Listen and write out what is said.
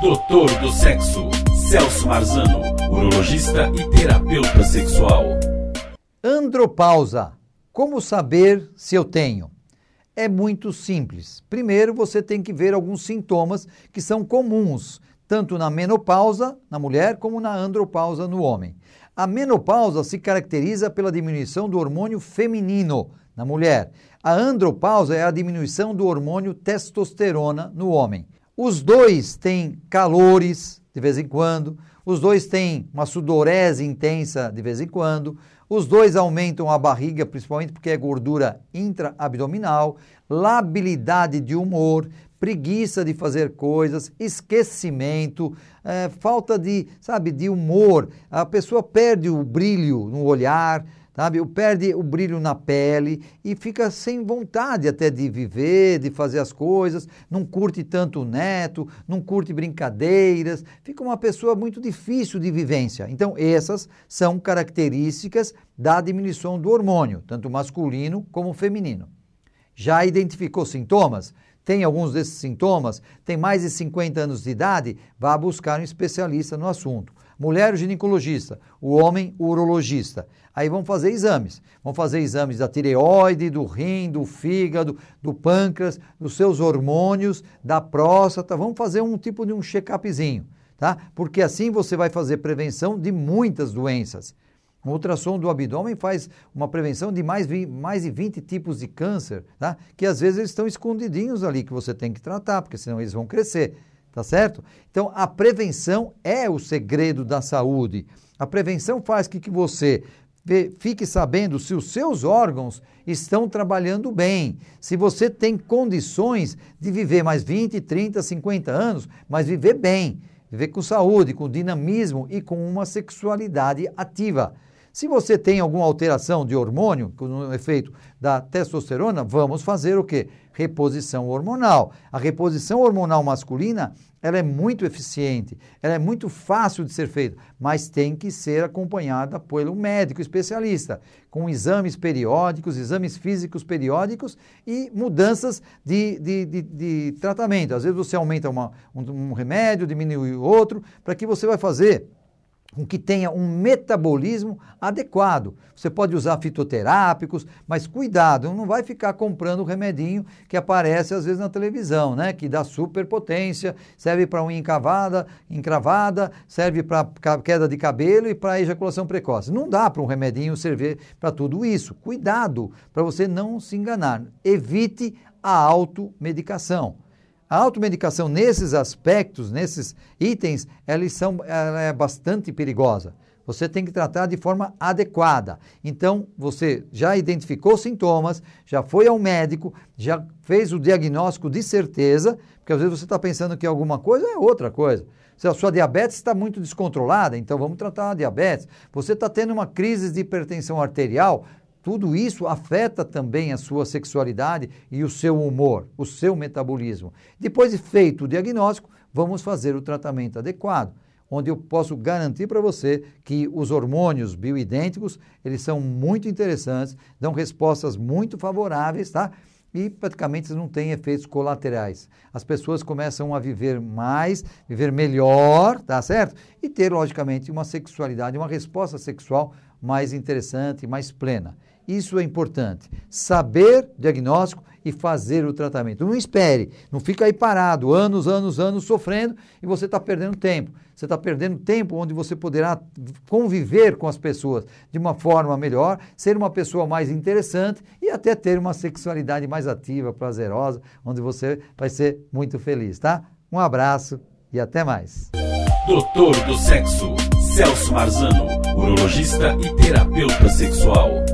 Doutor do Sexo, Celso Marzano, urologista e terapeuta sexual. Andropausa. Como saber se eu tenho? É muito simples. Primeiro, você tem que ver alguns sintomas que são comuns, tanto na menopausa, na mulher, como na andropausa, no homem. A menopausa se caracteriza pela diminuição do hormônio feminino na mulher. A andropausa é a diminuição do hormônio testosterona no homem. Os dois têm calores de vez em quando, os dois têm uma sudorese intensa de vez em quando, os dois aumentam a barriga, principalmente porque é gordura intraabdominal, labilidade de humor, preguiça de fazer coisas, esquecimento, é, falta de, sabe, de humor. A pessoa perde o brilho no olhar, sabe? Perde o brilho na pele e fica sem vontade até de viver, de fazer as coisas, não curte tanto o neto, não curte brincadeiras, fica uma pessoa muito difícil de vivência. Então, essas são características da diminuição do hormônio, tanto masculino como feminino. Já identificou sintomas? Tem alguns desses sintomas? Tem mais de 50 anos de idade? Vá buscar um especialista no assunto mulher o ginecologista, o homem o urologista. Aí vão fazer exames. Vão fazer exames da tireoide, do rim, do fígado, do pâncreas, dos seus hormônios, da próstata. Vamos fazer um tipo de um check-upzinho, tá? Porque assim você vai fazer prevenção de muitas doenças. O ultrassom do abdômen faz uma prevenção de mais, mais de 20 tipos de câncer, tá? que às vezes eles estão escondidinhos ali, que você tem que tratar, porque senão eles vão crescer. Tá certo? Então, a prevenção é o segredo da saúde. A prevenção faz com que você fique sabendo se os seus órgãos estão trabalhando bem, se você tem condições de viver mais 20, 30, 50 anos, mas viver bem, viver com saúde, com dinamismo e com uma sexualidade ativa. Se você tem alguma alteração de hormônio, com efeito da testosterona, vamos fazer o quê? Reposição hormonal. A reposição hormonal masculina, ela é muito eficiente, ela é muito fácil de ser feita, mas tem que ser acompanhada pelo médico especialista, com exames periódicos, exames físicos periódicos e mudanças de, de, de, de tratamento. Às vezes você aumenta uma, um, um remédio, diminui o outro, para que você vai fazer com que tenha um metabolismo adequado. Você pode usar fitoterápicos, mas cuidado, não vai ficar comprando o remedinho que aparece às vezes na televisão, né? Que dá superpotência, serve para unha encravada, encravada, serve para queda de cabelo e para ejaculação precoce. Não dá para um remedinho servir para tudo isso. Cuidado para você não se enganar. Evite a automedicação. A automedicação nesses aspectos, nesses itens, eles são, ela é bastante perigosa. Você tem que tratar de forma adequada. Então, você já identificou sintomas, já foi ao médico, já fez o diagnóstico de certeza, porque às vezes você está pensando que alguma coisa é outra coisa. Se a sua diabetes está muito descontrolada, então vamos tratar a diabetes. Você está tendo uma crise de hipertensão arterial, tudo isso afeta também a sua sexualidade e o seu humor, o seu metabolismo. Depois de feito o diagnóstico, vamos fazer o tratamento adequado, onde eu posso garantir para você que os hormônios bioidênticos, eles são muito interessantes, dão respostas muito favoráveis, tá? E praticamente não têm efeitos colaterais. As pessoas começam a viver mais, viver melhor, tá certo? E ter, logicamente, uma sexualidade, uma resposta sexual mais interessante, mais plena. Isso é importante. Saber diagnóstico e fazer o tratamento. Não espere, não fica aí parado, anos, anos, anos sofrendo e você está perdendo tempo. Você está perdendo tempo onde você poderá conviver com as pessoas de uma forma melhor, ser uma pessoa mais interessante e até ter uma sexualidade mais ativa, prazerosa, onde você vai ser muito feliz, tá? Um abraço e até mais. Doutor do Sexo, Celso Marzano, urologista e terapeuta sexual.